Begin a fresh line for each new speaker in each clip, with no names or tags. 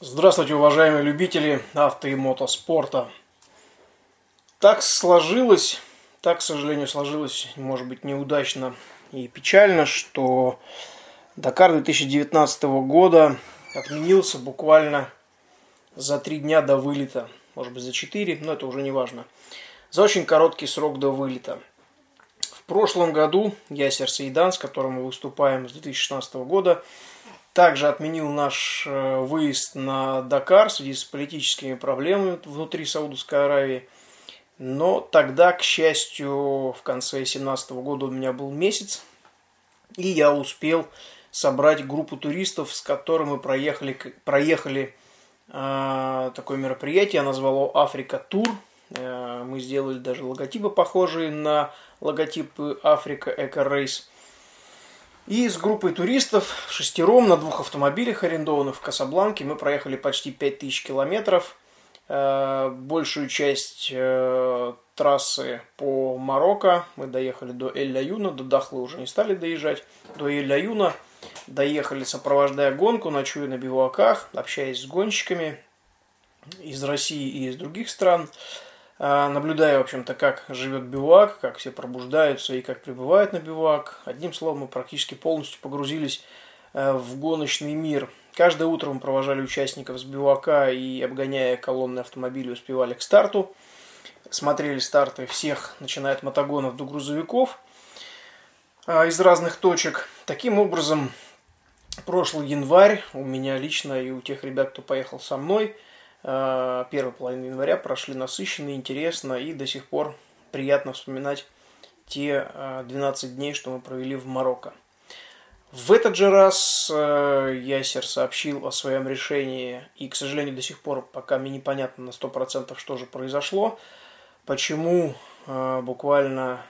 Здравствуйте, уважаемые любители авто и мотоспорта. Так сложилось, так, к сожалению, сложилось, может быть, неудачно и печально, что Дакар 2019 года отменился буквально за три дня до вылета. Может быть, за четыре, но это уже не важно. За очень короткий срок до вылета. В прошлом году Ясер Сейдан, с которым мы выступаем с 2016 года, также отменил наш э, выезд на Дакар в связи с политическими проблемами внутри Саудовской Аравии. Но тогда, к счастью, в конце 2017 года у меня был месяц, и я успел собрать группу туристов, с которыми мы проехали, проехали э, такое мероприятие, я назвал Африка Тур. Э, мы сделали даже логотипы, похожие на логотипы Африка Эко Рейс. И с группой туристов шестером на двух автомобилях, арендованных в Касабланке, мы проехали почти 5000 километров. Э, большую часть э, трассы по Марокко мы доехали до Эль-Ляюна, до Дахлы уже не стали доезжать, до Эль-Ляюна. Доехали, сопровождая гонку, ночуя на бивуаках, общаясь с гонщиками из России и из других стран. А, наблюдая, в общем-то, как живет бивак, как все пробуждаются и как прибывают на бивак. Одним словом, мы практически полностью погрузились э, в гоночный мир. Каждое утро мы провожали участников с бивака и, обгоняя колонны автомобилей, успевали к старту. Смотрели старты всех, начиная от мотогонов до грузовиков а, из разных точек. Таким образом, прошлый январь у меня лично и у тех ребят, кто поехал со мной – первой половины января прошли насыщенно, интересно и до сих пор приятно вспоминать те 12 э, дней, что мы провели в Марокко. В этот же раз э, Ясер сообщил о своем решении, и, к сожалению, до сих пор пока мне непонятно на 100% что же произошло, почему буквально,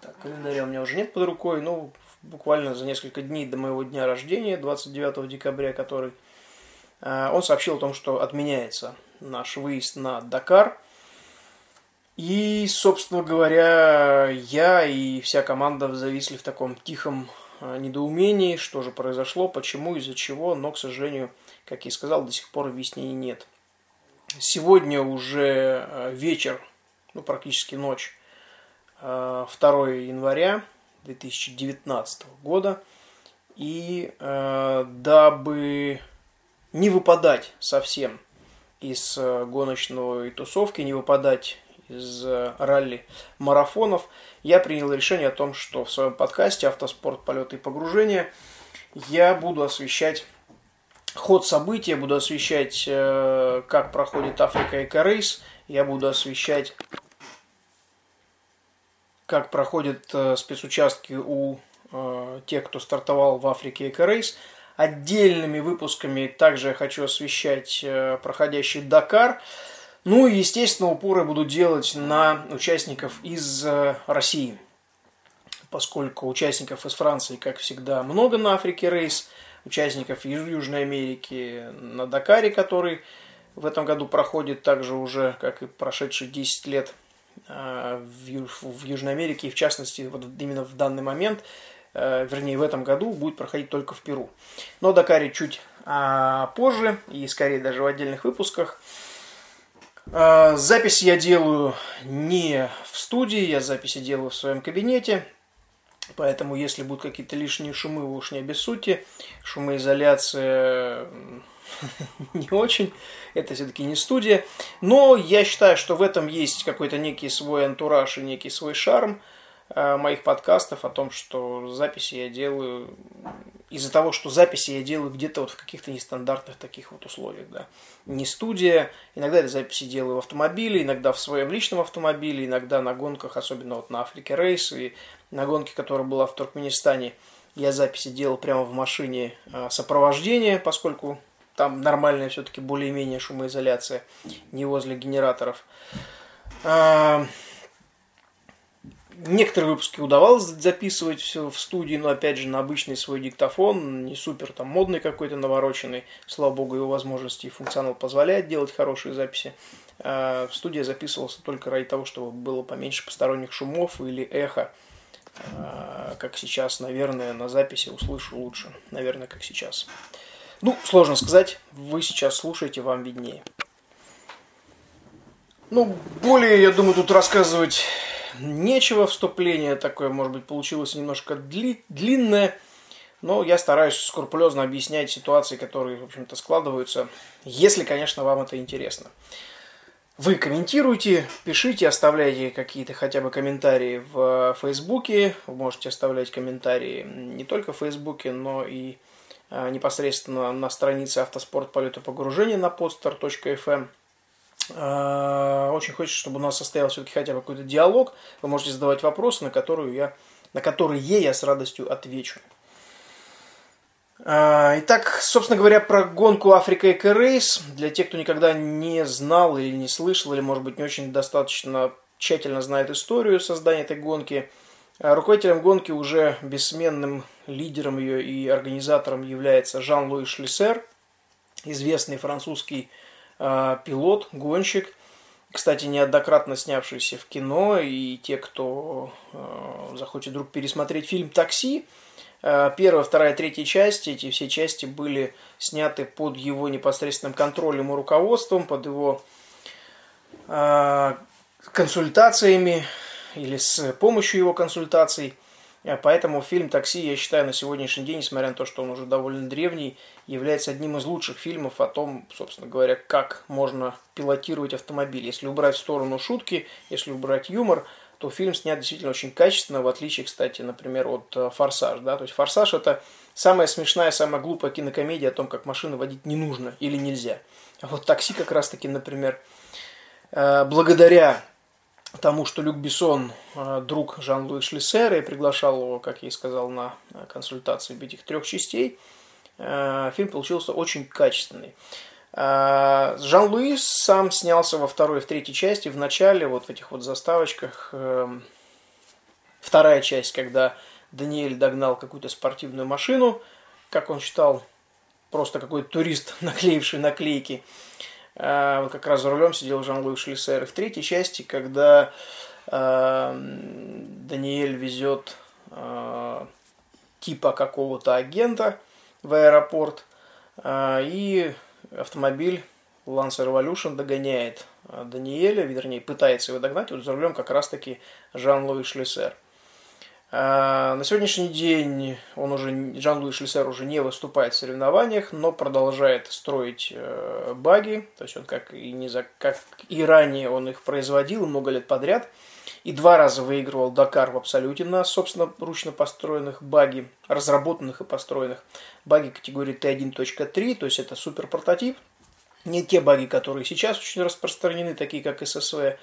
так, календаря у меня уже нет под рукой, ну, буквально за несколько дней до моего дня рождения, 29 декабря, который Э, он сообщил о том, что отменяется наш выезд на Дакар. И, собственно говоря, я и вся команда зависли в таком тихом э, недоумении, что же произошло, почему, из-за чего, но, к сожалению, как я и сказал, до сих пор объяснений нет. Сегодня уже э, вечер, ну, практически ночь, 2 января 2019 года, и дабы не выпадать совсем из э, гоночной тусовки, не выпадать из э, ралли-марафонов, я принял решение о том, что в своем подкасте «Автоспорт, полеты и погружения» я буду освещать ход событий, я буду освещать, э, как проходит Африка Эко Рейс, я буду освещать, как проходят спецучастки у тех, кто стартовал в Африке Эко Рейс – Отдельными выпусками также я хочу освещать э, проходящий Дакар. Ну и, естественно, упоры буду делать на участников из э, России. Поскольку участников из Франции, как всегда, много на Африке рейс, участников из Южной Америки на Дакаре, который в этом году проходит также уже, как и прошедшие 10 лет э, в Южной Америке, и в частности, вот именно в данный момент вернее, в этом году будет проходить только в Перу. Но Дакаре чуть а, позже, и скорее даже в отдельных выпусках. А, записи я делаю не в студии, я записи делаю в своем кабинете. Поэтому, если будут какие-то лишние шумы, вы уж не обессудьте. Шумоизоляция не очень. Это все-таки не студия. Но я считаю, что в этом есть какой-то некий свой антураж и некий свой шарм. Э, моих подкастов о том, что записи я делаю из-за того, что записи я делаю где-то вот в каких-то нестандартных таких вот условиях, да. Не студия, иногда я записи делаю в автомобиле, иногда в своем личном автомобиле, иногда на гонках, особенно вот на Африке Рейс и на гонке, которая была в Туркменистане, я записи делал прямо в машине э, сопровождения, поскольку там нормальная все-таки более-менее шумоизоляция, не возле генераторов. Некоторые выпуски удавалось записывать в студии, но опять же на обычный свой диктофон, не супер там модный какой-то навороченный. Слава богу, его возможности и функционал позволяет делать хорошие записи. А в студии записывался только ради того, чтобы было поменьше посторонних шумов или эхо. А, как сейчас, наверное, на записи услышу лучше. Наверное, как сейчас. Ну, сложно сказать, вы сейчас слушаете, вам виднее. Ну, более, я думаю, тут рассказывать нечего. Вступление такое, может быть, получилось немножко дли- длинное. Но я стараюсь скрупулезно объяснять ситуации, которые, в общем-то, складываются, если, конечно, вам это интересно. Вы комментируйте, пишите, оставляйте какие-то хотя бы комментарии в Фейсбуке. Вы можете оставлять комментарии не только в Фейсбуке, но и а, непосредственно на странице автоспорт полета погружения на podstar.fm. А, очень хочется, чтобы у нас состоялся все-таки хотя бы какой-то диалог. Вы можете задавать вопросы, на, которые я, на которые я с радостью отвечу. А, итак, собственно говоря, про гонку Африка Эко Рейс. Для тех, кто никогда не знал или не слышал, или, может быть, не очень достаточно тщательно знает историю создания этой гонки, а, руководителем гонки уже бессменным лидером ее и организатором является Жан-Луи Шлиссер, известный французский пилот, гонщик, кстати, неоднократно снявшийся в кино, и те, кто э, захочет вдруг пересмотреть фильм «Такси», Э, первая, вторая, третья части, эти все части были сняты под его непосредственным контролем и руководством, под его консультациями или с помощью его консультаций. Э, поэтому фильм «Такси», я считаю, на сегодняшний день, несмотря на то, что он уже довольно древний, является одним из лучших фильмов о том, собственно говоря, как можно пилотировать автомобиль. Если убрать в сторону шутки, если убрать юмор – то фильм снят действительно очень качественно, в отличие, кстати, например, от э, «Форсаж». Да? То есть «Форсаж» – это самая смешная, самая глупая кинокомедия о том, как машины водить не нужно или нельзя. А вот «Такси» как раз-таки, например, э, благодаря тому, что Люк Бессон э, друг Жан-Луи Шлиссера и приглашал его, как я и сказал, на консультации этих трех частей, фильм получился очень качественный. Жан-Луис сам снялся во второй и в третьей части. В начале, вот в этих вот заставочках, вторая часть, когда Даниэль догнал какую-то спортивную машину, как он считал, просто какой-то турист, наклеивший наклейки. А, вот как раз за рулем сидел Жан-Луи Шлиссер. И в третьей части, когда эм, Даниэль везет э, типа какого-то агента в аэропорт, э, и автомобиль Lancer Revolution догоняет Даниэля, вернее, пытается его догнать, вот за рулем как раз-таки Жан-Луи Шлиссер. А, на сегодняшний день он уже, Жан-Луи Шлиссер уже не выступает в соревнованиях, но продолжает строить э, баги, то есть он как и, не за, как и ранее он их производил много лет подряд, и два раза выигрывал Дакар в абсолюте на, собственно, ручно построенных баги, разработанных и построенных баги категории T1.3, то есть это супер. Не те баги, которые сейчас очень распространены, такие как SSV,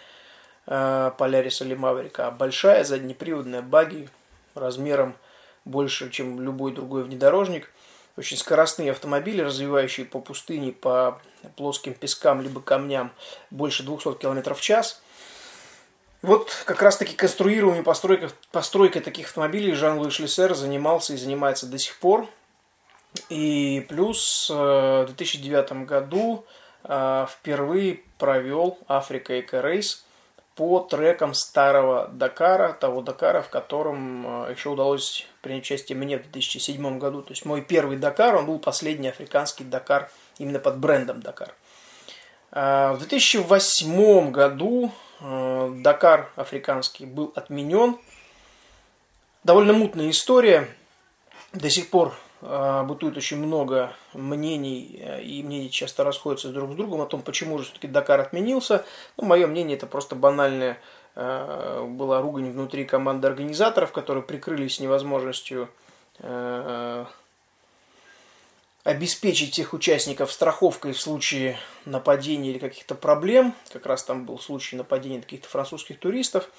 Polaris или Maverick, а большая заднеприводная баги размером больше, чем любой другой внедорожник. Очень скоростные автомобили, развивающие по пустыне, по плоским пескам, либо камням больше 200 км в час – вот как раз-таки конструированием постройкой, постройкой таких автомобилей Жан-Луи Шлиссер занимался и занимается до сих пор. И плюс э, в 2009 году э, впервые провел Африка Эко Рейс по трекам старого Дакара, того Дакара, в котором э, еще удалось принять участие мне в 2007 году. То есть мой первый Дакар, он был последний африканский Дакар именно под брендом Дакар. В 2008 году Э, Дакар африканский был отменен. Довольно мутная история. До сих пор бытует очень много мнений, э, и мнения часто расходятся друг с другом о том, почему же все-таки Дакар отменился. Ну, мое мнение, это просто банальная была ругань внутри команды организаторов, которые прикрылись невозможностью обеспечить всех участников страховкой в случае нападения или каких-то проблем. Как раз там был случай нападения каких-то французских туристов.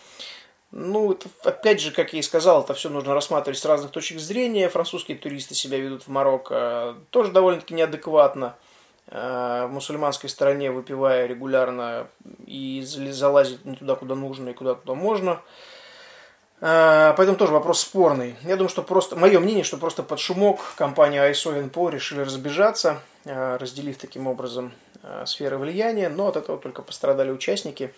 Ну, это, опять же, как я и сказал, это все нужно рассматривать с разных точек зрения. Французские туристы себя ведут в Марокко тоже довольно-таки неадекватно. Э, в мусульманской стороне выпивая регулярно и залазить не туда, куда нужно и куда туда можно. А, поэтому тоже вопрос спорный. Я думаю, что просто, мое мнение, что просто под шумок компания ISO и NPO решили разбежаться, разделив таким образом сферы влияния, но от этого только пострадали участники.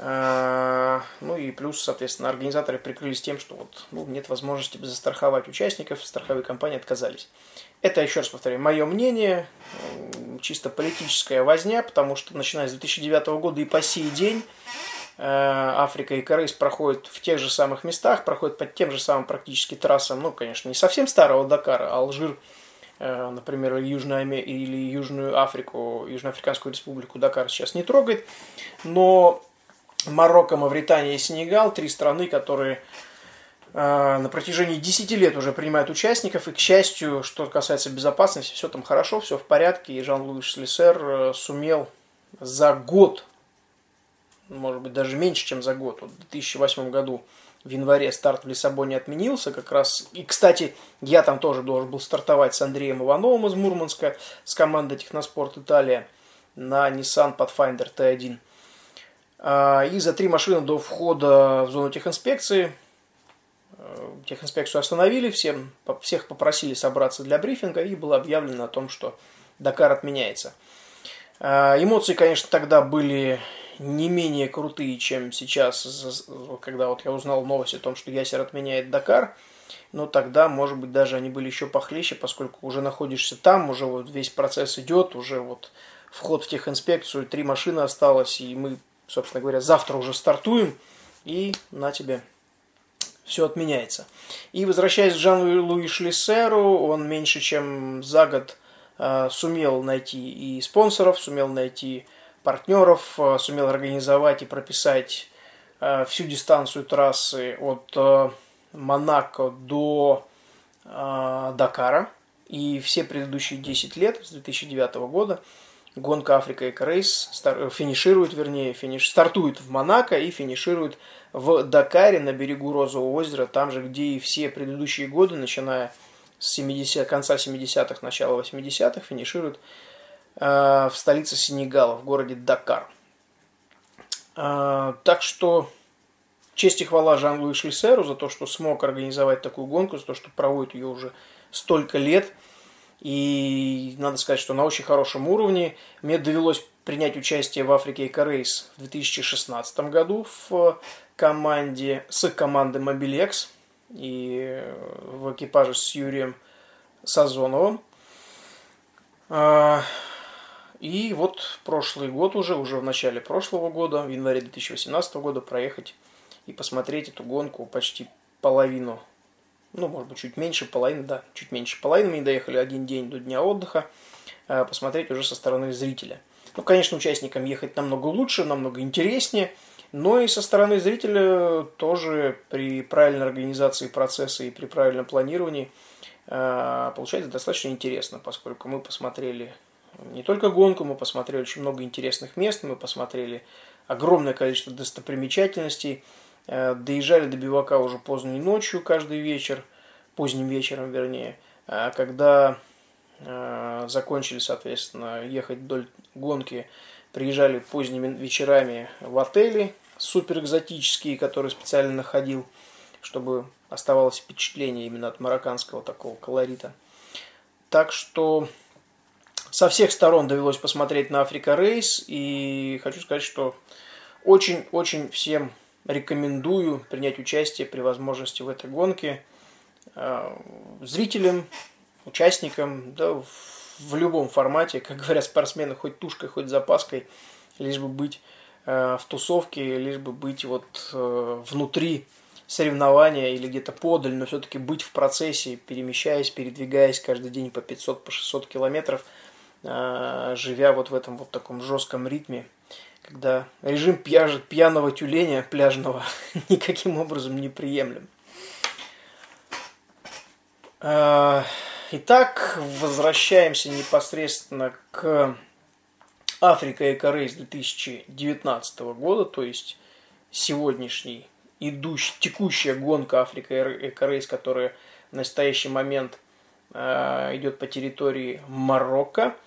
А, ну и плюс, соответственно, организаторы прикрылись тем, что вот, ну, нет возможности застраховать участников, страховые компании отказались. Это, еще раз повторяю, мое мнение, чисто политическая возня, потому что начиная с 2009 года и по сей день э, Африка и Корейс проходят в тех же самых местах, проходят по тем же самым практически трассам, ну, конечно, не совсем старого Дакара, а Алжир, э, например, Южную или Южную Африку, Южноафриканскую республику Дакар сейчас не трогает, но Марокко, Мавритания и Сенегал, три страны, которые э, на протяжении 10 лет уже принимают участников, и, к счастью, что касается безопасности, все там хорошо, все в порядке, и Жан-Луи Шлиссер э, сумел за год, может быть, даже меньше, чем за год, вот в 2008 году в январе старт в Лиссабоне отменился, как раз, и, кстати, я там тоже должен был стартовать с Андреем Ивановым из Мурманска, с командой Техноспорт Италия на Nissan Pathfinder T1. А, и за три машины до входа в зону техинспекции э, техинспекцию остановили, всем, всех попросили собраться для брифинга, и было объявлено о том, что Дакар отменяется. А, эмоции, конечно, тогда были не менее крутые, чем сейчас, когда вот я узнал новость о том, что Ясер отменяет Дакар. Но тогда, может быть, даже они были еще похлеще, поскольку уже находишься там, уже вот весь процесс идет, уже вот вход в техинспекцию, три машины осталось, и мы собственно говоря, завтра уже стартуем, и на тебе все отменяется. И возвращаясь к Жану Луи Шлиссеру, он меньше чем за год э, сумел найти и спонсоров, сумел найти партнеров, э, сумел организовать и прописать э, всю дистанцию трассы от Монако до Дакара. И все предыдущие 10 лет, с 2009 года, гонка Африка Эко Рейс стар, финиширует, вернее, финиш, стартует в Монако и финиширует в Дакаре на берегу Розового озера, там же, где и все предыдущие годы, начиная с 70, конца 70-х, начала 80-х, финиширует э, в столице Сенегала, в городе Дакар. Э, так что честь и хвала Жан-Луи Шлиссеру за то, что смог организовать такую гонку, за то, что проводит ее уже столько лет – и надо сказать, что на очень хорошем уровне. Мне довелось принять участие в Африке и Корейс в 2016 году в команде, с командой Mobilex и в экипаже с Юрием Сазоновым. А, и вот прошлый год уже, уже в начале прошлого года, в январе 2018 года, проехать и посмотреть эту гонку почти половину ну, может быть, чуть меньше половины, да, чуть меньше половины. Мы доехали один день до дня отдыха, э, посмотреть уже со стороны зрителя. Ну, конечно, участникам ехать намного лучше, намного интереснее, но и со стороны зрителя тоже при правильной организации процесса и при правильном планировании э, получается достаточно интересно, поскольку мы посмотрели не только гонку, мы посмотрели очень много интересных мест, мы посмотрели огромное количество достопримечательностей, доезжали до бивака уже поздней ночью каждый вечер, поздним вечером вернее, а когда э, закончили, соответственно, ехать вдоль гонки, приезжали поздними вечерами в отели супер экзотические, которые специально находил, чтобы оставалось впечатление именно от марокканского такого колорита. Так что со всех сторон довелось посмотреть на Африка Рейс, и хочу сказать, что очень-очень всем рекомендую принять участие при возможности в этой гонке э, зрителям, участникам, да, в любом формате, как говорят спортсмены, хоть тушкой, хоть запаской, лишь бы быть э, в тусовке, лишь бы быть вот э, внутри соревнования или где-то подаль, но все-таки быть в процессе, перемещаясь, передвигаясь каждый день по 500, по 600 километров, живя вот в этом вот таком жестком ритме, когда режим пьяж, пьяного тюленя пляжного никаким образом не приемлем. А, итак, возвращаемся непосредственно к Африка Эко Рейс 2019 года, то есть сегодняшний идущий, текущая гонка Африка Эко Рейс, которая в настоящий момент э, идет по территории Марокко –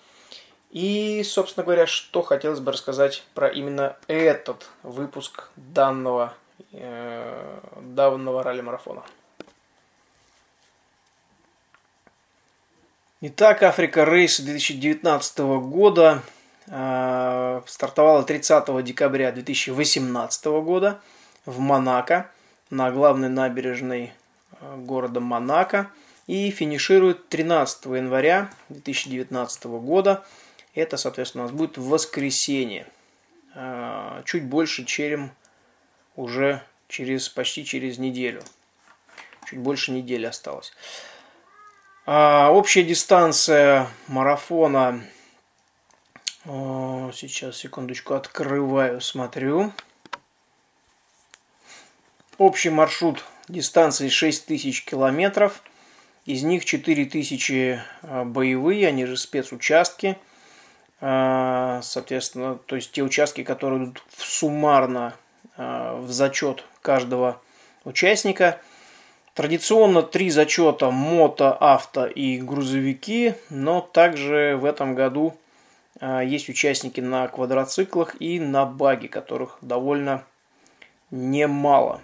и, собственно говоря, что хотелось бы рассказать про именно этот выпуск данного, э, данного ралли-марафона. Итак, Африка Рейс 2019 года. стартовала 30 декабря 2018 года в Монако на главной набережной города Монако и финиширует 13 января 2019 года. Это, соответственно, у нас будет воскресенье. Чуть больше, чем уже через, почти через неделю. Чуть больше недели осталось. А, общая дистанция марафона. О, сейчас, секундочку, открываю, смотрю. Общий маршрут дистанции 6000 километров. Из них 4000 а, боевые, они же спецучастки. А, соответственно, то есть те участки, которые идут суммарно а, в зачет каждого участника. Традиционно три зачета мото, авто и грузовики, но также в этом году есть участники на квадроциклах и на баге, которых довольно немало.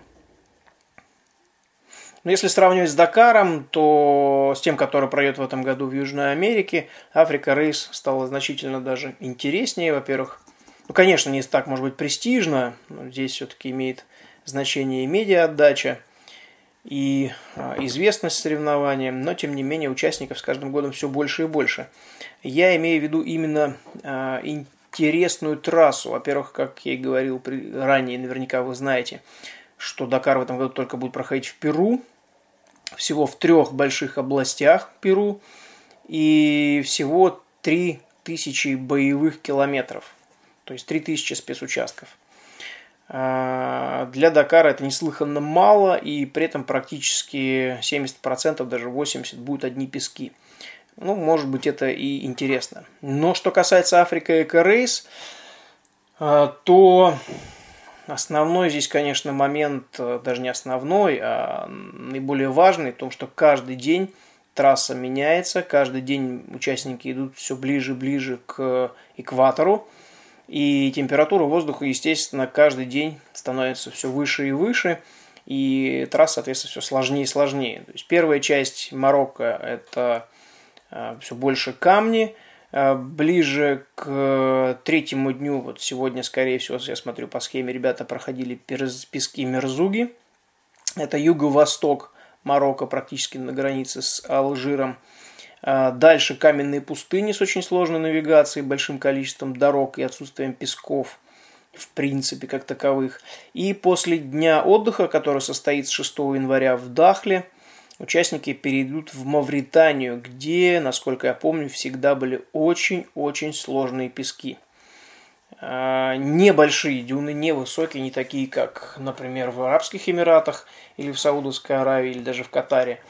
Но если сравнивать с Дакаром, то с тем, который пройдет в этом году в Южной Америке, Африка Рейс стала значительно даже интереснее. Во-первых, ну, конечно, не так, может быть, престижно, но здесь все-таки имеет значение и медиа-отдача, и а, известность соревнования, но, тем не менее, участников с каждым годом все больше и больше. Я имею в виду именно а, интересную трассу. Во-первых, как я и говорил ранее, наверняка вы знаете, что Дакар в этом году только будет проходить в Перу, всего в трех больших областях Перу и всего 3000 боевых километров, то есть 3000 спецучастков. А, для Дакара это неслыханно мало, и при этом практически 70%, даже 80% будут одни пески. Ну, может быть, это и интересно. Но что касается Африка Эко Рейс, а, то Основной здесь, конечно, момент, э, даже не основной, а наиболее важный, в том, что каждый день трасса меняется, каждый день участники идут все ближе и ближе к экватору, и температура воздуха, естественно, каждый день становится все выше и выше, и трасса, соответственно, все сложнее и сложнее. То есть первая часть Марокко – это э, все больше камни – ближе к третьему дню, вот сегодня, скорее всего, я смотрю по схеме, ребята проходили пески Мерзуги. Это юго-восток Марокко, практически на границе с Алжиром. Э, дальше каменные пустыни с очень сложной навигацией, большим количеством дорог и отсутствием песков, в принципе, как таковых. И после дня отдыха, который состоится 6 января в Дахле – участники перейдут в Мавританию, где, насколько я помню, всегда были очень-очень сложные пески. А, небольшие дюны, невысокие, не такие, как, например, в Арабских Эмиратах или в Саудовской Аравии, или даже в Катаре.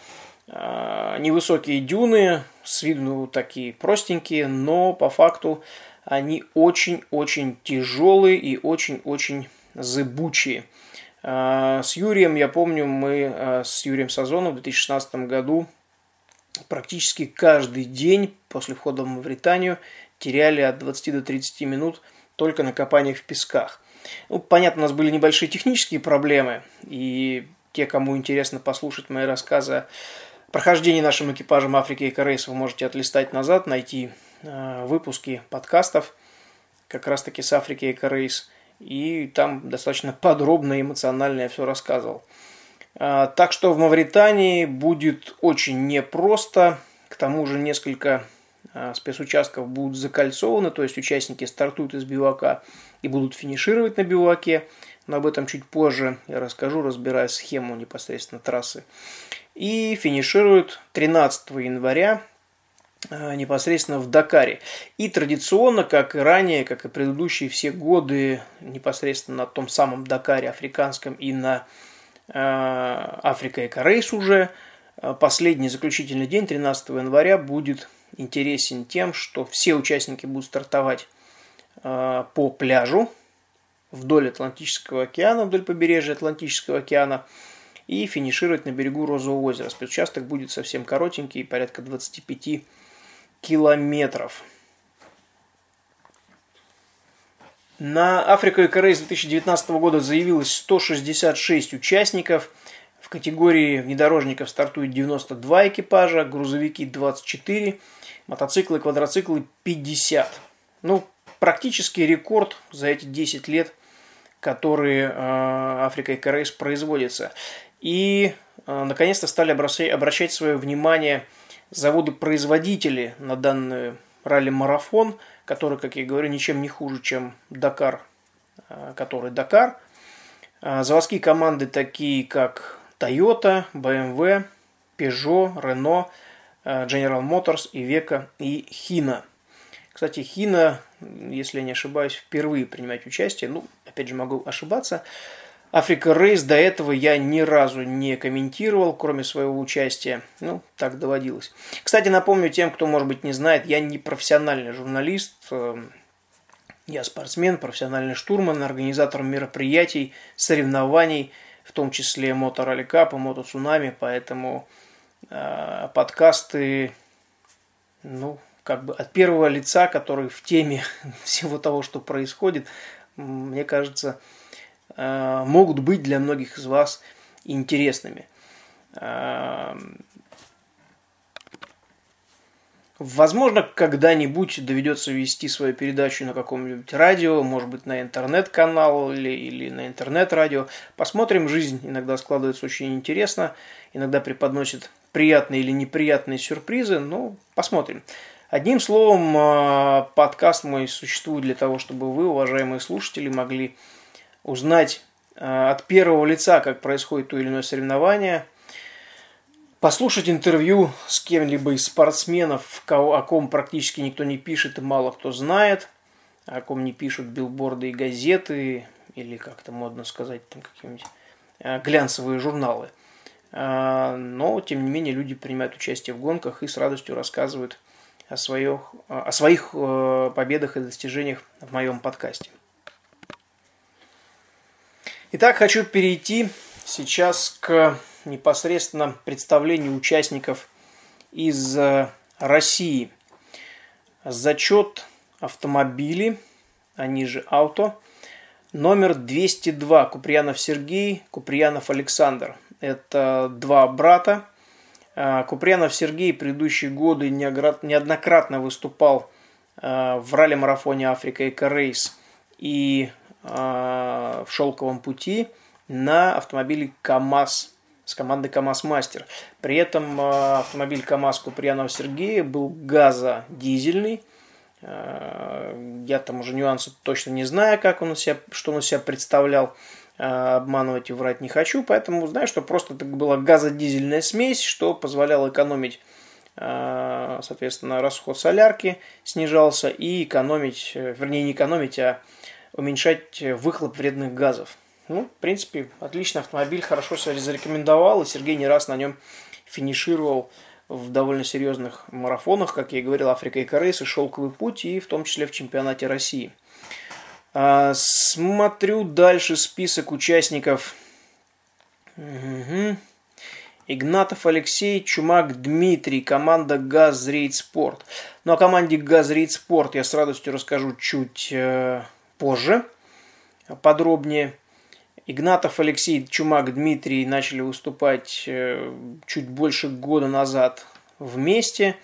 А, невысокие дюны, с виду такие простенькие, но по факту они очень-очень тяжелые и очень-очень зыбучие. С Юрием, я помню, мы а, с Юрием Сазоном в 2016 году практически каждый день после входа в Мавританию теряли от 20 до 30 минут только на копаниях в песках. Ну, понятно, у нас были небольшие технические проблемы, и те, кому интересно послушать мои рассказы о прохождении нашим экипажем Африки и Корейс, вы можете отлистать назад, найти э, выпуски подкастов как раз-таки с Африки и Корейс и там достаточно подробно и эмоционально я все рассказывал. А, так что в Мавритании будет очень непросто. К тому же несколько а, спецучастков будут закольцованы, то есть участники стартуют из бивака и будут финишировать на биваке. Но об этом чуть позже я расскажу, разбирая схему непосредственно трассы. И финишируют 13 января непосредственно в Дакаре. И традиционно, как и ранее, как и предыдущие все годы, непосредственно на том самом Дакаре африканском и на э, Африка и Корейс уже, э, последний заключительный день, 13 января, будет интересен тем, что все участники будут стартовать э, по пляжу вдоль Атлантического океана, вдоль побережья Атлантического океана, и финишировать на берегу Розового озера. Спецучасток будет совсем коротенький, порядка 25 километров. На Африку и Корейс 2019 года заявилось 166 участников. В категории внедорожников стартует 92 экипажа, грузовики 24, мотоциклы квадроциклы 50. Ну, практически рекорд за эти 10 лет, которые Африка и Рейс производится. И наконец-то стали обращать свое внимание заводы-производители на данный ралли-марафон, который, как я говорю, ничем не хуже, чем Дакар, который Дакар. Заводские команды такие, как Toyota, BMW, Peugeot, Renault, General Motors, Iveco и Hino. Кстати, Хина, если я не ошибаюсь, впервые принимать участие. Ну, опять же, могу ошибаться. Африка Рейс до этого я ни разу не комментировал, кроме своего участия. Ну, так доводилось. Кстати, напомню тем, кто, может быть, не знает, я не профессиональный журналист. Эм, я спортсмен, профессиональный штурман, организатор мероприятий, соревнований, в том числе Мото Ралли Кап и Мото Цунами, поэтому э, подкасты, ну, как бы от первого лица, который в теме всего того, что происходит, мне кажется, могут быть для многих из вас интересными. Э, Возможно, когда-нибудь доведется вести свою передачу на каком-нибудь радио, может быть, на интернет-канал или, или на интернет-радио. Посмотрим, жизнь иногда складывается очень интересно, иногда преподносит приятные или неприятные сюрпризы, но посмотрим. Одним словом, а, подкаст мой существует для того, чтобы вы, уважаемые слушатели, могли узнать а, от первого лица, как происходит то или иное соревнование – послушать интервью с кем-либо из спортсменов, о ком практически никто не пишет и мало кто знает, о ком не пишут билборды и газеты, или как это модно сказать, там какие-нибудь э, глянцевые журналы. А, но, тем не менее, люди принимают участие в гонках и с радостью рассказывают о своих, о своих э, победах и достижениях в моем подкасте. Итак, хочу перейти сейчас к непосредственно представлению участников из э, России. Зачет автомобили, они же авто, номер 202, Куприянов Сергей, Куприянов Александр. Это два брата. Э, Куприянов Сергей предыдущие годы неоднократно выступал э, в ралли-марафоне Африка Эко Рейс и в «Шелковом пути» на автомобиле КАМАЗ с командой КАМАЗ Мастер. При этом э, автомобиль КАМАЗ Куприянова Сергея был газодизельный. Э, я там уже нюансы точно не знаю, как он себя, что он из себя представлял. Обманывать и врать не хочу, поэтому знаю, что просто это была газодизельная смесь, что позволяло экономить соответственно, расход солярки снижался и экономить, вернее, не экономить, а уменьшать выхлоп вредных газов. Ну, в принципе, отличный автомобиль, хорошо себя зарекомендовал, и Сергей не раз на нем финишировал в довольно серьезных марафонах, как я и говорил, Африка и Корейс, и Шелковый путь, и в том числе в чемпионате России. А, смотрю дальше список участников. Угу. Игнатов Алексей, Чумак Дмитрий, команда Газрейд Спорт. Ну, о команде Газрейд Спорт я с радостью расскажу чуть э, позже, подробнее. Игнатов Алексей, Чумак Дмитрий начали выступать э, чуть больше года назад вместе.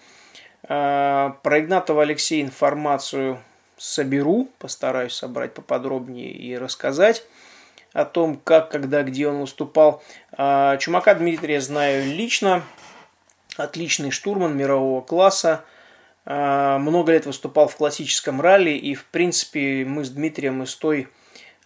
Э, про Игнатова Алексея информацию соберу, постараюсь собрать поподробнее и рассказать о том, как, когда, где он выступал. Э, Чумака Дмитрия знаю лично, отличный штурман мирового класса, много лет выступал в классическом ралли, и, в принципе, мы с Дмитрием из той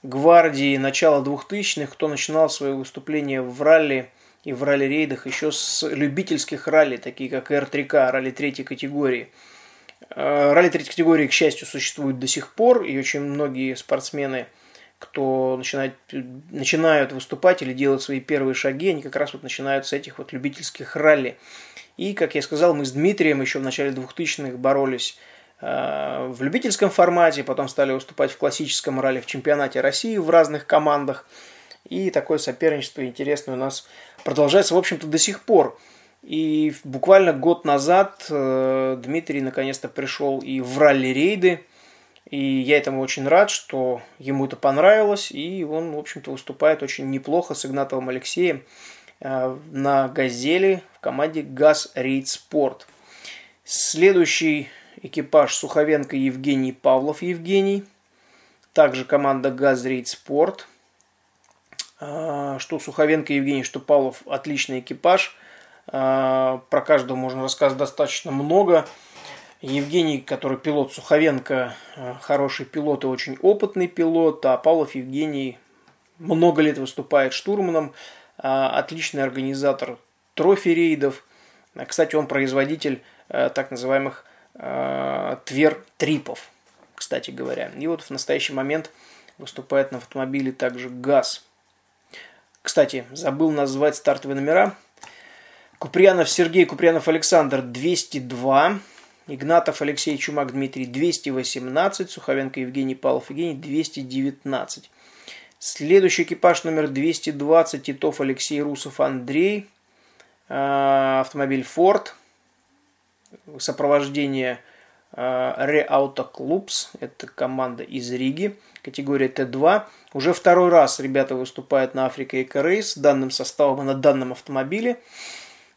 гвардии начала 2000-х, кто начинал свое выступление в ралли и в ралли-рейдах еще с любительских ралли, такие как R3K, ралли третьей категории. Э, ралли третьей категории, к счастью, существует до сих пор, и очень многие спортсмены, кто начинает, начинают выступать или делать свои первые шаги, они как раз вот начинают с этих вот любительских ралли. И, как я сказал, мы с Дмитрием еще в начале 2000-х боролись Э, в любительском формате, потом стали выступать в классическом ралли в чемпионате России в разных командах. И такое соперничество интересное у нас продолжается, в общем-то, до сих пор. И буквально год назад э, Дмитрий наконец-то пришел и в ралли-рейды. И я этому очень рад, что ему это понравилось. И он, в общем-то, выступает очень неплохо с Игнатовым Алексеем на «Газели» в команде «Газ Рейд Спорт». Следующий экипаж Суховенко Евгений Павлов Евгений. Также команда «Газрейд Спорт». А, что Суховенко Евгений, что Павлов – отличный экипаж. А, про каждого можно рассказать достаточно много. Евгений, который пилот Суховенко, хороший пилот и очень опытный пилот, а Павлов Евгений много лет выступает штурманом, отличный организатор трофи-рейдов. Кстати, он производитель так называемых э, твер-трипов, кстати говоря. И вот в настоящий момент выступает на автомобиле также ГАЗ. Кстати, забыл назвать стартовые номера. Куприянов Сергей, Куприянов Александр 202, Игнатов Алексей Чумак Дмитрий 218, Суховенко Евгений Павлов Евгений 219. Следующий экипаж номер 220, Титов Алексей Русов Андрей, э, автомобиль Ford сопровождение Реауто Клубс, это команда из Риги, категория Т2. Уже второй раз ребята выступают на Африка Эко Рейс данным составом и на данном автомобиле.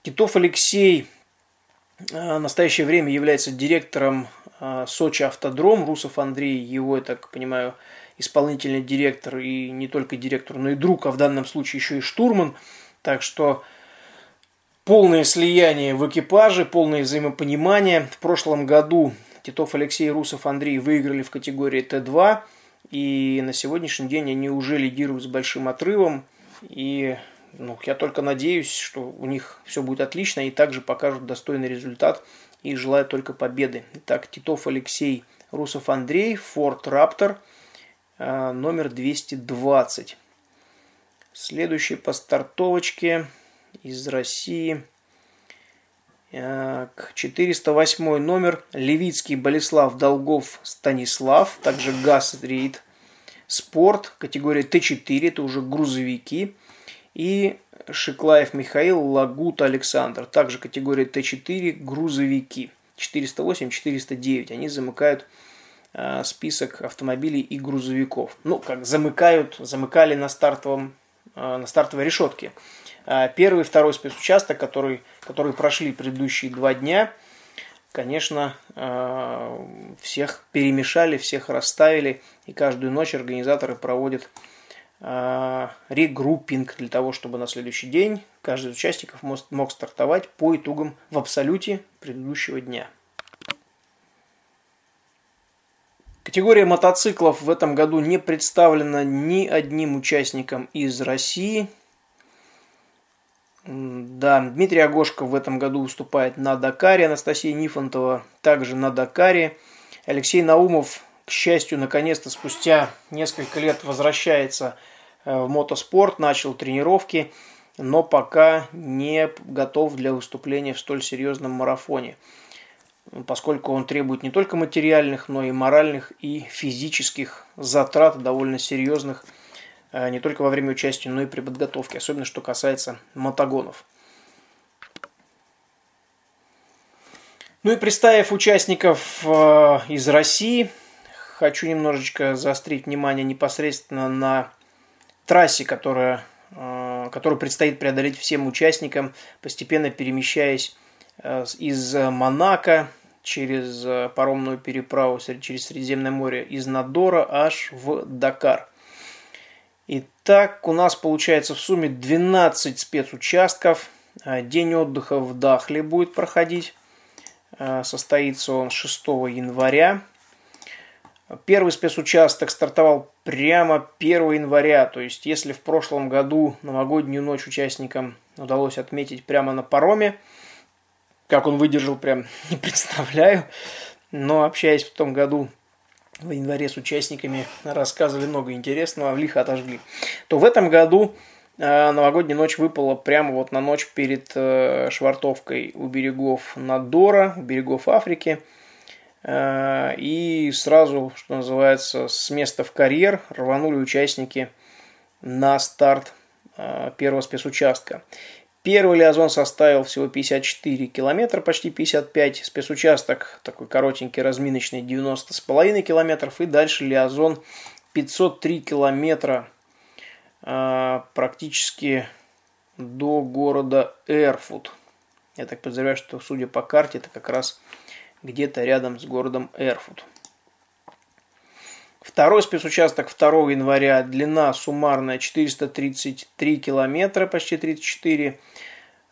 Китов Алексей э, в настоящее время является директором Сочи Автодром. Русов Андрей, его, я так понимаю, исполнительный директор и не только директор, но и друг, а в данном случае еще и штурман. Так что полное слияние в экипаже, полное взаимопонимание. В прошлом году Титов Алексей Русов Андрей выиграли в категории Т2. И на сегодняшний день они уже лидируют с большим отрывом. И ну, я только надеюсь, что у них все будет отлично и также покажут достойный результат. И желаю только победы. Итак, Титов Алексей Русов Андрей, Форд Раптор, номер 220. Следующий по стартовочке из России. 408 номер. Левицкий Болеслав Долгов Станислав. Также ГАЗ Рейд Спорт. Категория Т4. Это уже грузовики. И Шиклаев Михаил Лагут Александр. Также категория Т4. Грузовики. 408-409. Они замыкают э, список автомобилей и грузовиков. Ну, как замыкают, замыкали на, стартовом, э, на стартовой решетке. А, первый второй спецучасток, который, которые прошли предыдущие два дня, конечно, всех перемешали, всех расставили, и каждую ночь организаторы проводят регруппинг для того, чтобы на следующий день каждый из участников мог стартовать по итогам в абсолюте предыдущего дня. Категория мотоциклов в этом году не представлена ни одним участником из России – да, Дмитрий Агошко в этом году выступает на Дакаре, Анастасия Нифонтова также на Дакаре. Алексей Наумов, к счастью, наконец-то спустя несколько лет возвращается э, в мотоспорт, начал тренировки, но пока не готов для выступления в столь серьезном марафоне, поскольку он требует не только материальных, но и моральных и физических затрат довольно серьезных – Э, не только во время участия, но и при подготовке, особенно что касается мотогонов. Ну и представив участников э, из России, хочу немножечко заострить внимание непосредственно на трассе, которая, э, которую предстоит преодолеть всем участникам, постепенно перемещаясь из Монако через паромную переправу через Средиземное море из Надора аж в Дакар. Итак, у нас получается в сумме 12 спецучастков. А, день отдыха в Дахле будет проходить. А, состоится он 6 января. Первый спецучасток стартовал прямо 1 января. То есть, если в прошлом году новогоднюю ночь участникам удалось отметить прямо на пароме, как он выдержал, прям не представляю. Но общаясь в том году в январе с участниками рассказывали много интересного, в лихо отожгли, то в этом году э, новогодняя ночь выпала прямо вот на ночь перед э, швартовкой у берегов Надора, у берегов Африки. Э, и сразу, что называется, с места в карьер рванули участники на старт первого спецучастка. Первый лиазон составил всего 54 километра, почти 55. Спецучасток такой коротенький, разминочный, 90,5 километров. И дальше лиазон 503 километра, а, практически до города Эрфут. Я так подозреваю, что судя по карте, это как раз где-то рядом с городом Эрфут. Второй спецучасток 2 января, длина суммарная 433 километра, почти 34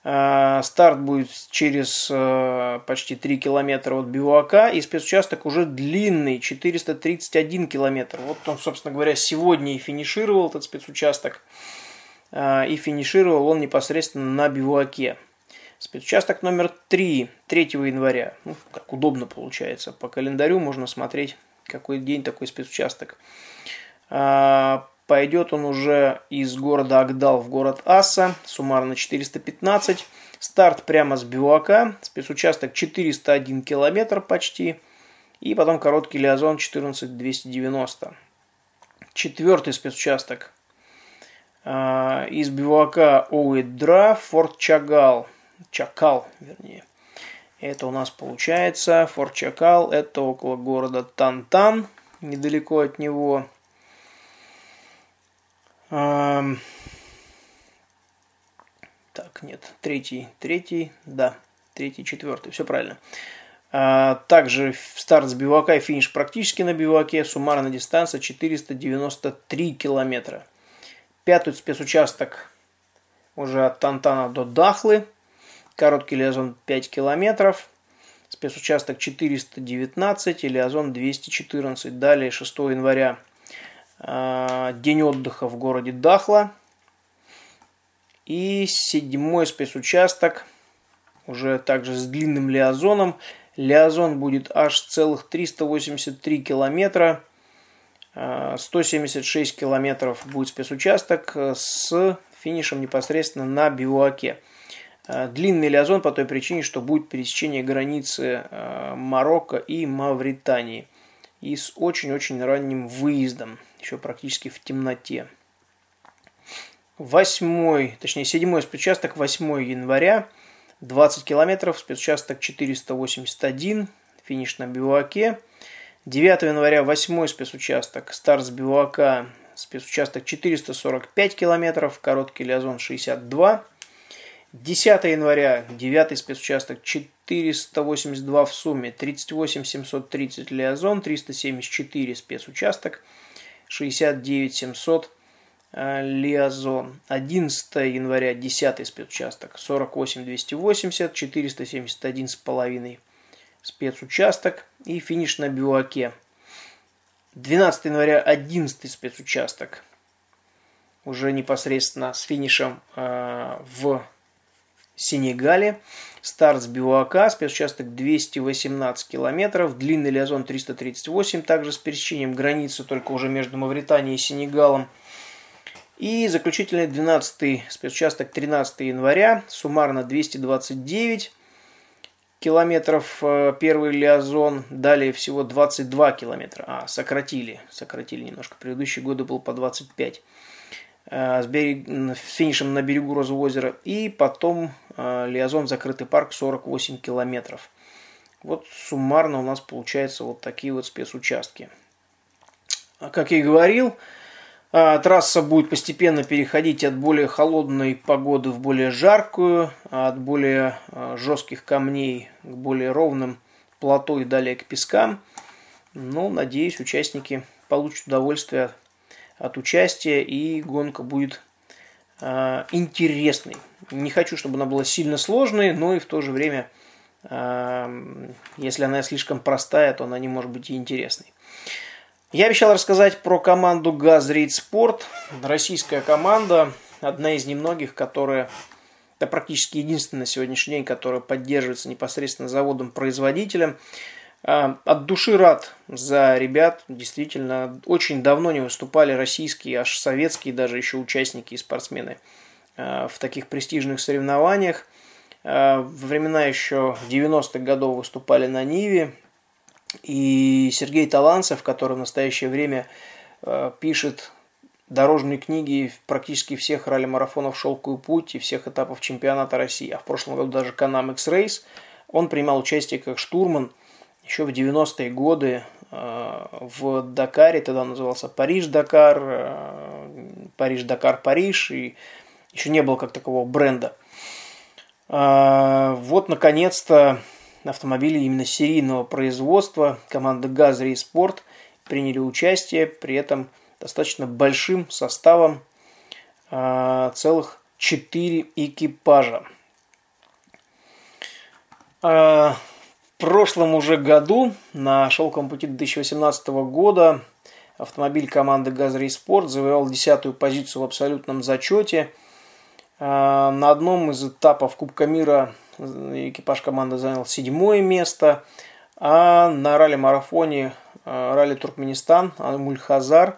а, Старт будет через а, почти 3 километра от Бивуака, и спецучасток уже длинный, 431 километр. Вот он, собственно говоря, сегодня и финишировал этот спецучасток, а, и финишировал он непосредственно на Бивуаке. Спецучасток номер 3, 3 января. Ну, как удобно получается. По календарю можно смотреть какой день такой спецучасток. А, пойдет он уже из города Агдал в город Аса, суммарно 415. Старт прямо с Бивака, спецучасток 401 километр почти. И потом короткий лиазон 14290. Четвертый спецучасток а, из Бивака Оуэдра, Форт Чагал. Чакал, вернее. Это у нас получается Форт Чакал, это около города Тантан, недалеко от него. Так, нет, третий, третий, да, третий, четвертый, все правильно. А, также старт с бивака и финиш практически на биваке, суммарная дистанция 493 километра. Пятый спецучасток уже от Тантана до Дахлы – Короткий лиазон 5 километров. Спецучасток 419 или озон 214. Далее 6 января а, день отдыха в городе Дахла. И седьмой спецучасток, уже также с длинным лиазоном. Лиазон будет аж целых 383 километра. 176 а, километров будет спецучасток с финишем непосредственно на бивуаке. Э, длинный лиазон по той причине, что будет пересечение границы э, Марокко и Мавритании. И с очень-очень ранним выездом, еще практически в темноте. Восьмой, точнее седьмой спецучасток 8 января, 20 километров, спецучасток 481, финиш на бивуаке. 9 января 8 спецучасток, старт с бивуака, спецучасток 445 километров, короткий лиазон 62 10 января, 9 спецучасток, 482 в сумме, 38 730 Лиазон, 374 спецучасток, 69 700 э, Лиазон. 11 января, 10 спецучасток, 48 280, 471 с половиной спецучасток и финиш на Биваке. 12 января, 11 спецучасток, уже непосредственно с финишем э, в Сенегале. Старт с Бивуака, спецучасток 218 километров, длинный лиазон 338, также с пересечением границы, только уже между Мавританией и Сенегалом. И заключительный 12 спецучасток 13 января, суммарно 229 километров э, первый лиазон, далее всего 22 километра. А, сократили, сократили немножко, предыдущие годы был по 25 э, с, берег, финишем на берегу Розового озера. И потом Лиазон закрытый парк 48 километров. Вот суммарно у нас получается вот такие вот спецучастки. А как я и говорил, э, трасса будет постепенно переходить от более холодной погоды в более жаркую, от более жестких камней к более ровным плато и далее к пескам. Ну, надеюсь, участники получат удовольствие от участия и гонка будет интересной. Не хочу, чтобы она была сильно сложной, но и в то же время, э, если она слишком простая, то она не может быть и интересной. Я обещал рассказать про команду «Газрейд Спорт». Российская команда, одна из немногих, которая, это практически единственная на сегодняшний день, которая поддерживается непосредственно заводом-производителем. Э, от души рад за ребят. Действительно, очень давно не выступали российские, аж советские даже еще участники и спортсмены э, в таких престижных соревнованиях. Э, во времена еще 90-х годов выступали на Ниве. И Сергей Таланцев, который в настоящее время пишет дорожные книги практически всех ралли-марафонов «Шелковый путь» и всех этапов чемпионата России, а в прошлом году даже Канам X-Race, он принимал участие как штурман – еще в 90-е годы э, в Дакаре, тогда назывался Париж-Дакар, э, Париж-Дакар-Париж, и еще не было как такового бренда. Э, вот, наконец-то, автомобили именно серийного производства. Команда «Газри» и «Спорт» приняли участие, при этом достаточно большим составом целых четыре экипажа. Прошлом уже году, на шелковом пути 2018 года, автомобиль команды «Газри Спорт» завоевал десятую позицию в абсолютном зачете. А, на одном из этапов Кубка мира экипаж команды занял седьмое место, а на ралли-марафоне ралли Туркменистан Мульхазар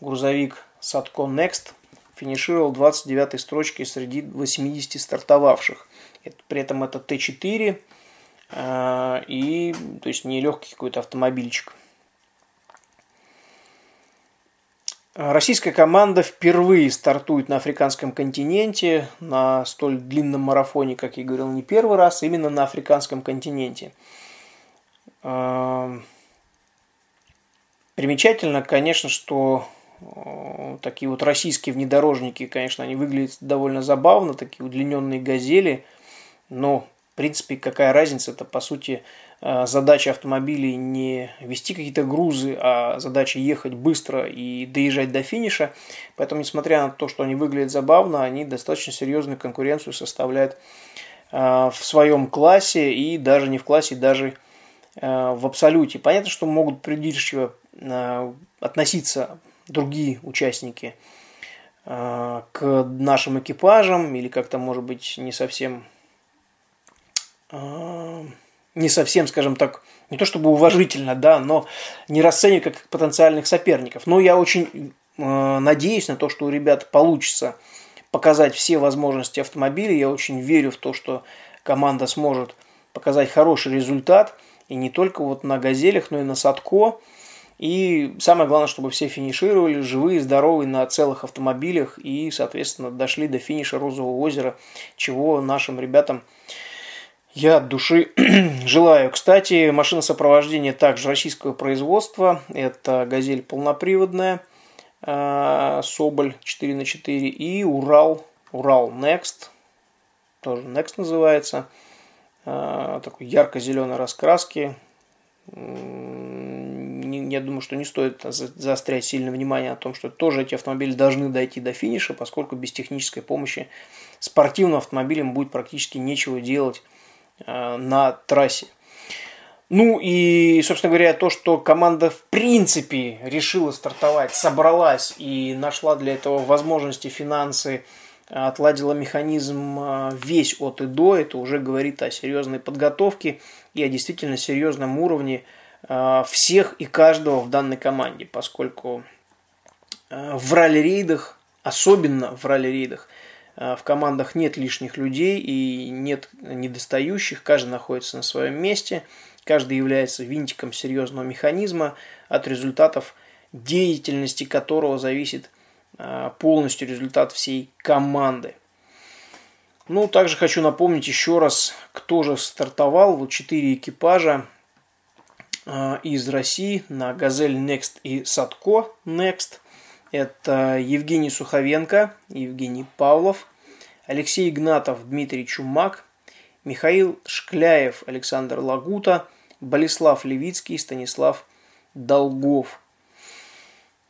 грузовик Садко Next финишировал 29-й строчкой среди 80 стартовавших. При этом это Т4 а, и то есть не легкий какой-то автомобильчик. Российская команда впервые стартует на африканском континенте на столь длинном марафоне, как я говорил, не первый раз, именно на африканском континенте. А, примечательно, конечно, что Э, такие вот российские внедорожники, конечно, они выглядят довольно забавно, такие удлиненные газели, но, в принципе, какая разница, это, по сути, э, задача автомобилей не вести какие-то грузы, а задача ехать быстро и доезжать до финиша. Поэтому, несмотря на то, что они выглядят забавно, они достаточно серьезную конкуренцию составляют э, в своем классе и даже не в классе, даже в абсолюте. Понятно, что могут придирчиво относиться другие участники к нашим экипажам или как-то, может быть, не совсем, не совсем, скажем так, не то чтобы уважительно, да, но не расценивать как потенциальных соперников. Но я очень а, надеюсь на то, что у ребят получится показать все возможности автомобиля. Я очень верю в то, что команда сможет показать хороший результат. И не только вот на «Газелях», но и на «Садко». И самое главное, чтобы все финишировали живые, здоровые на целых автомобилях и, соответственно, дошли до финиша Розового озера, чего нашим ребятам я от души желаю. Кстати, машина сопровождения также российского производства. Это «Газель» полноприводная, а, Соболь 4 на 4 и Урал, Урал Next, тоже Next называется, а, такой ярко-зеленой раскраски, я думаю, что не стоит заострять сильное внимание на том, что тоже эти автомобили должны дойти до финиша, поскольку без технической помощи спортивным автомобилям будет практически нечего делать на трассе. Ну и, собственно говоря, то, что команда в принципе решила стартовать, собралась и нашла для этого возможности, финансы, отладила механизм э, весь от и до, это уже говорит о серьезной подготовке и о действительно серьезном уровне Э, всех и каждого в данной команде, поскольку э, в ралли-рейдах, особенно в ралли-рейдах, э, в командах нет лишних людей и нет недостающих, каждый находится на своем месте, каждый является винтиком серьезного механизма, от результатов деятельности которого зависит полностью результат всей команды. Ну, также хочу напомнить еще раз, кто же стартовал. Вот четыре экипажа Э, из России на «Газель Next» и «Садко Next». Это Евгений Суховенко, Евгений Павлов, Алексей Игнатов, Дмитрий Чумак, Михаил Шкляев, Александр Лагута, Болеслав Левицкий, Станислав Долгов.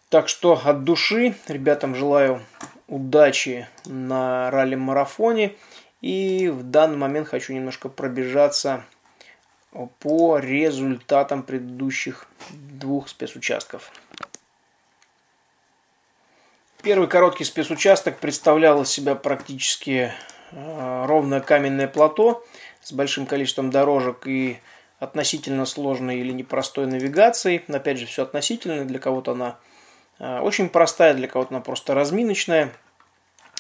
Так что от души ребятам желаю удачи на ралли-марафоне. И в данный момент хочу немножко пробежаться по результатам предыдущих двух спецучастков. Первый короткий спецучасток представлял из себя практически э, ровное каменное плато с большим количеством дорожек и относительно сложной или непростой навигацией. Опять же, все относительно. Для кого-то она э, очень простая, для кого-то она просто разминочная.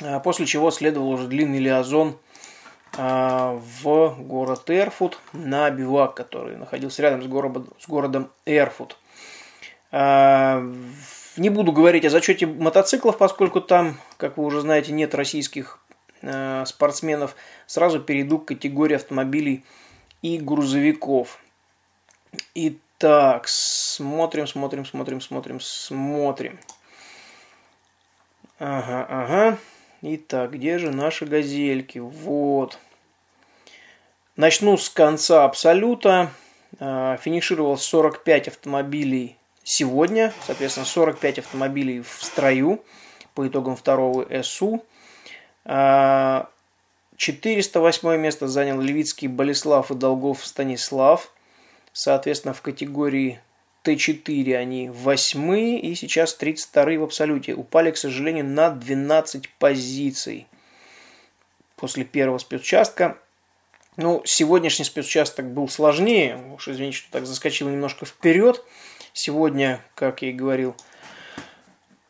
Э, после чего следовал уже длинный лиазон – в город Эрфут на бивак, который находился рядом с городом, с городом Эрфут. А, не буду говорить о зачете мотоциклов, поскольку там, как вы уже знаете, нет российских а, спортсменов. Сразу перейду к категории автомобилей и грузовиков. Итак, смотрим, смотрим, смотрим, смотрим, смотрим. Ага, ага. Итак, где же наши газельки? Вот. Начну с конца абсолюта. Э, финишировал 45 автомобилей сегодня, соответственно, 45 автомобилей в строю по итогам второго СУ. 408 э, место занял Левицкий Болеслав и Долгов Станислав. Соответственно, в категории Т4 они восьмые и сейчас 32 в абсолюте. Упали, к сожалению, на 12 позиций после первого спецучастка. Ну, сегодняшний спецучасток был сложнее. Уж извините, что так заскочил немножко вперед. Сегодня, как я и говорил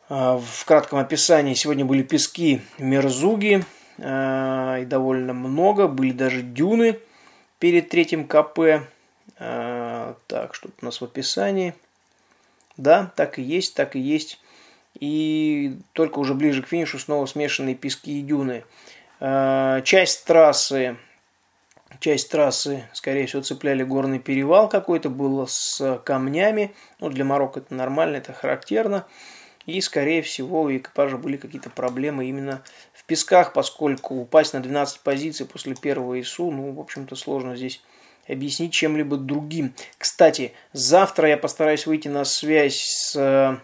а, в кратком описании, сегодня были пески Мерзуги. А, и довольно много. Были даже дюны перед третьим КП. А, так, что у нас в описании. Да, так и есть, так и есть. И только уже ближе к финишу снова смешанные пески и дюны. Часть трассы часть трассы, скорее всего, цепляли горный перевал какой-то, было с камнями. Ну, для Марокко это нормально, это характерно. И, скорее всего, у экипажа были какие-то проблемы именно в песках, поскольку упасть на 12 позиций после первого ИСУ, ну, в общем-то, сложно здесь объяснить чем-либо другим. Кстати, завтра я постараюсь выйти на связь с э,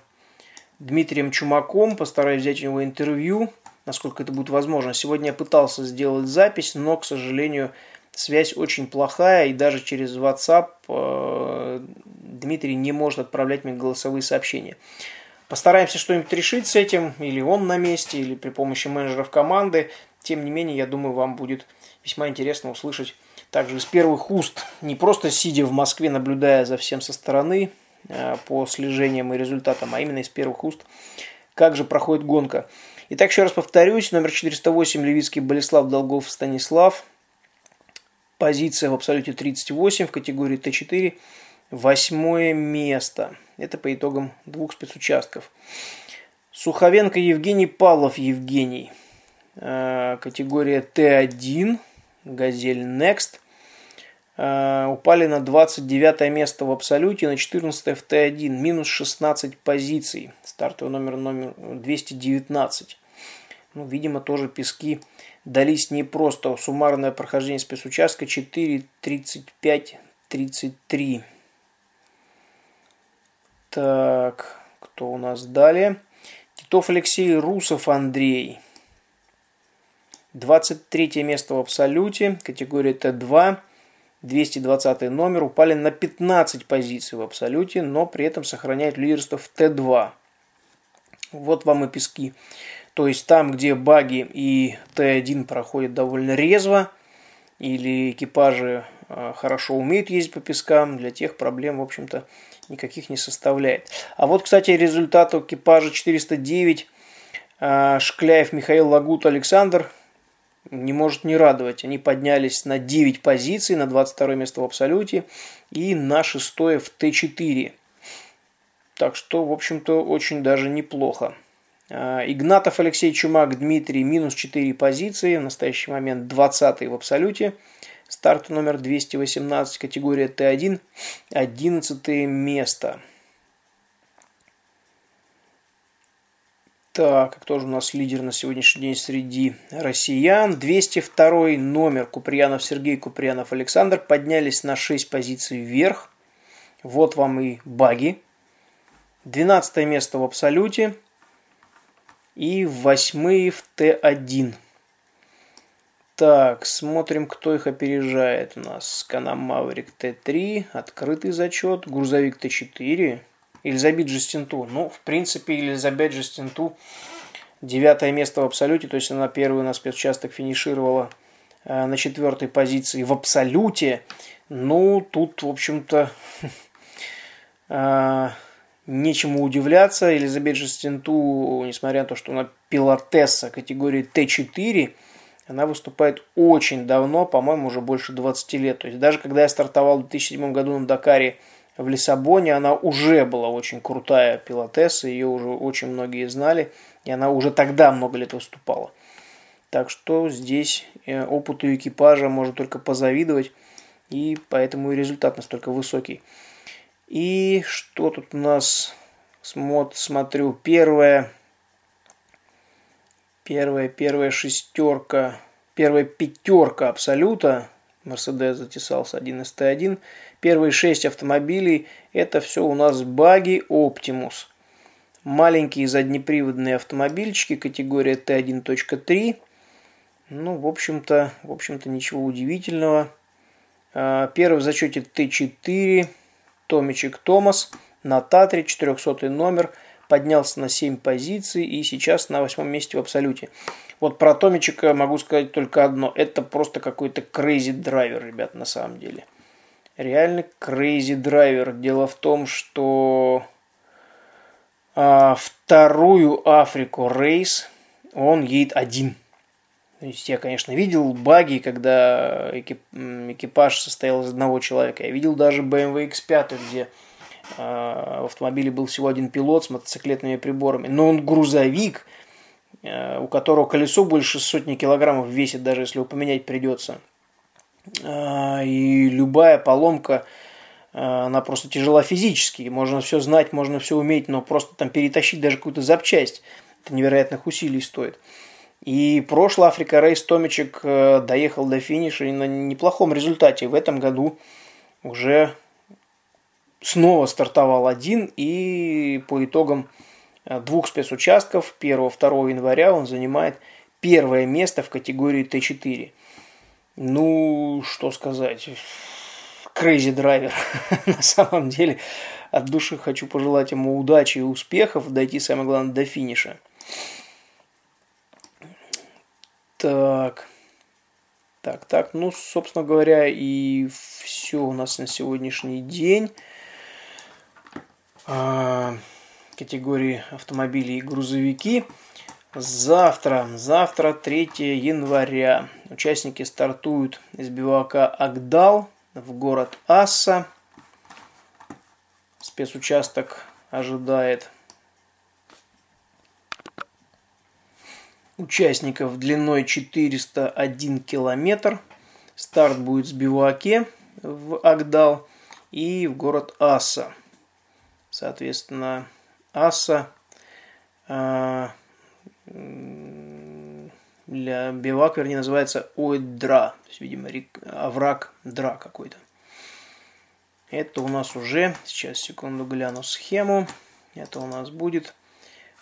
Дмитрием Чумаком, постараюсь взять у него интервью, насколько это будет возможно. Сегодня я пытался сделать запись, но, к сожалению, связь очень плохая, и даже через WhatsApp э, Дмитрий не может отправлять мне голосовые сообщения. Постараемся что-нибудь решить с этим, или он на месте, или при помощи менеджеров команды. Тем не менее, я думаю, вам будет весьма интересно услышать также из первых уст, не просто сидя в Москве, наблюдая за всем со стороны э, по слежениям и результатам, а именно из первых уст, как же проходит гонка. Итак, еще раз повторюсь, номер 408 Левицкий Болеслав Долгов Станислав – Позиция в абсолюте 38, в категории Т4 восьмое место. Это по итогам двух спецучастков. Суховенко Евгений, Павлов Евгений. Э, категория Т1, Газель Next. Э, упали на 29 место в абсолюте, на 14 в Т1, минус 16 позиций. Стартовый номер номер 219. Ну, видимо, тоже пески дались не просто. Суммарное прохождение спецучастка 4.35.33. Так, кто у нас далее? Титов Алексей, Русов Андрей. 23 место в абсолюте, категория Т2, 220 номер, упали на 15 позиций в абсолюте, но при этом сохраняют лидерство в Т2. Вот вам и пески. То есть там, где баги и Т1 проходят довольно резво, или экипажи а, хорошо умеют ездить по пескам, для тех проблем, в общем-то, никаких не составляет. А вот, кстати, результат экипажа 409 а, Шкляев Михаил Лагут Александр не может не радовать. Они поднялись на 9 позиций, на 22 место в абсолюте и на 6 в Т4. Так что, в общем-то, очень даже неплохо. А, Игнатов Алексей Чумак Дмитрий минус 4 позиции, в настоящий момент 20 в абсолюте. Старт номер 218, категория Т1, 11 место. Так, кто же у нас лидер на сегодняшний день среди россиян? 202 номер Куприянов Сергей, Куприянов Александр поднялись на 6 позиций вверх. Вот вам и баги. 12 место в абсолюте и восьмые в Т1. Так, смотрим, кто их опережает у нас. Канам Маврик Т3, открытый зачет, грузовик Т4, Элизабет Жестинту. Ну, в принципе, Элизабет Жестинту девятое место в абсолюте, то есть она первую на спецучасток финишировала э, на четвертой позиции в абсолюте. Ну, тут, в общем-то, э, Нечему удивляться, Елизабет Жестинту, несмотря на то, что она пилотесса категории Т4, она выступает очень давно, по-моему, уже больше 20 лет. То есть даже когда я стартовал в 2007 году на Дакаре в Лиссабоне, она уже была очень крутая пилотесса, ее уже очень многие знали, и она уже тогда много лет выступала. Так что здесь э, опыту экипажа можно только позавидовать, и поэтому и результат настолько высокий. И что тут у нас? Смотр, смотрю, первая, первая, первая шестерка, первая пятерка абсолюта. Мерседес затесался один из Т1. Первые шесть автомобилей – это все у нас баги Optimus. Маленькие заднеприводные автомобильчики, категория Т1.3. Ну, в общем-то, в общем-то, ничего удивительного. А, первый в зачете Т4, Томичек Томас, на Татре, 400 номер, поднялся на 7 позиций и сейчас на восьмом месте в абсолюте. Вот про Томичика могу сказать только одно. Это просто какой-то crazy драйвер, ребят, на самом деле. Реально crazy драйвер. Дело в том, что а, вторую Африку рейс он едет один. Я, конечно, видел баги, когда экипаж состоял из одного человека. Я видел даже BMW X5, где а, в автомобиле был всего один пилот с мотоциклетными приборами. Но он грузовик – Э, у которого колесо больше сотни килограммов весит, даже если его поменять придется. А, и любая поломка, э, она просто тяжела физически. Можно все знать, можно все уметь, но просто там перетащить даже какую-то запчасть, это невероятных усилий стоит. И прошлый Африка Рейс Томичек э, доехал до финиша и на неплохом результате. В этом году уже снова стартовал один и по итогам Э, двух спецучастков 1-2 января он занимает первое место в категории Т4. Ну, что сказать, crazy драйвер. На самом деле, от души хочу пожелать ему удачи и успехов, дойти, самое главное, до финиша. Так. Так, так, ну, собственно говоря, и все у нас на сегодняшний день. А, категории автомобили и грузовики. Завтра, завтра 3 января. Участники стартуют из бивака Агдал в город Асса. Спецучасток ожидает участников длиной 401 километр. Старт будет с биваке в Агдал и в город Асса. Соответственно, аса а, для бивак, вернее, называется Ойдра. То есть, видимо, овраг Дра какой-то. Это у нас уже, сейчас секунду гляну схему. Это у нас будет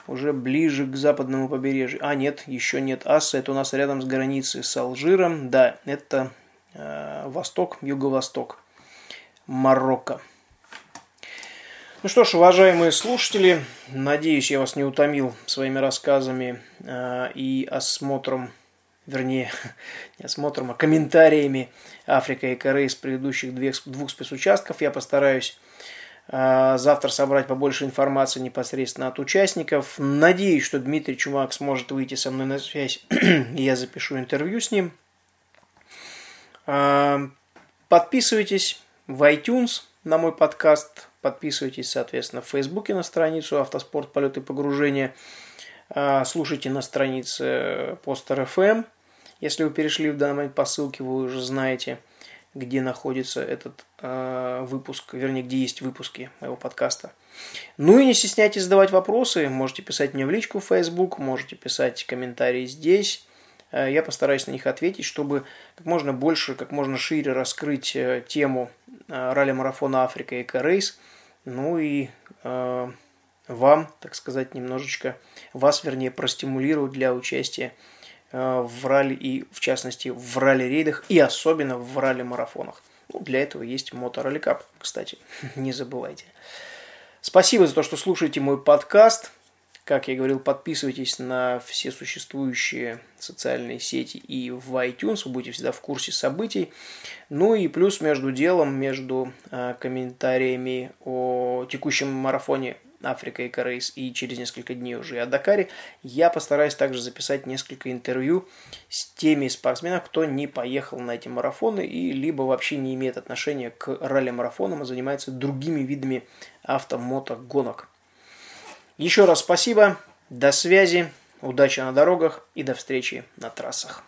уже ближе к западному побережью. А, нет, еще нет Аса. Это у нас рядом с границей с Алжиром. Да, это э, восток, юго-восток Марокко. Ну что ж, уважаемые слушатели, надеюсь, я вас не утомил своими рассказами э, и осмотром, вернее, не осмотром, а комментариями Африка и Корея с предыдущих двух спецучастков. Я постараюсь завтра собрать побольше информации непосредственно от участников. Надеюсь, что Дмитрий Чумак сможет выйти со мной на связь, и я запишу интервью с ним. Э, подписывайтесь в iTunes на мой подкаст Подписывайтесь, соответственно, в Фейсбуке на страницу «Автоспорт. Полеты и погружения». А, слушайте на странице Постер FM. Если вы перешли в данный момент по ссылке, вы уже знаете, где находится этот э, выпуск, вернее, где есть выпуски моего подкаста. Ну и не стесняйтесь задавать вопросы. Можете писать мне в личку в Facebook, можете писать комментарии здесь. Э, я постараюсь на них ответить, чтобы как можно больше, как можно шире раскрыть э, тему ралли-марафона Африка и Рейс – ну и э, вам, так сказать, немножечко, вас, вернее, простимулировать для участия в ралли и, в частности, в ралли-рейдах и особенно в ралли-марафонах. Ну, для этого есть Моторалли Кап, кстати, не забывайте. Спасибо за то, что слушаете мой подкаст. Как я говорил, подписывайтесь на все существующие социальные сети и в iTunes, вы будете всегда в курсе событий. Ну и плюс между делом, между э, комментариями о текущем марафоне Африка и Корейс и через несколько дней уже о Дакаре, я постараюсь также записать несколько интервью с теми спортсменами, кто не поехал на эти марафоны и либо вообще не имеет отношения к ралли-марафонам, а занимается другими видами автомотогонок. Еще раз спасибо, до связи, удачи на дорогах и до встречи на трассах.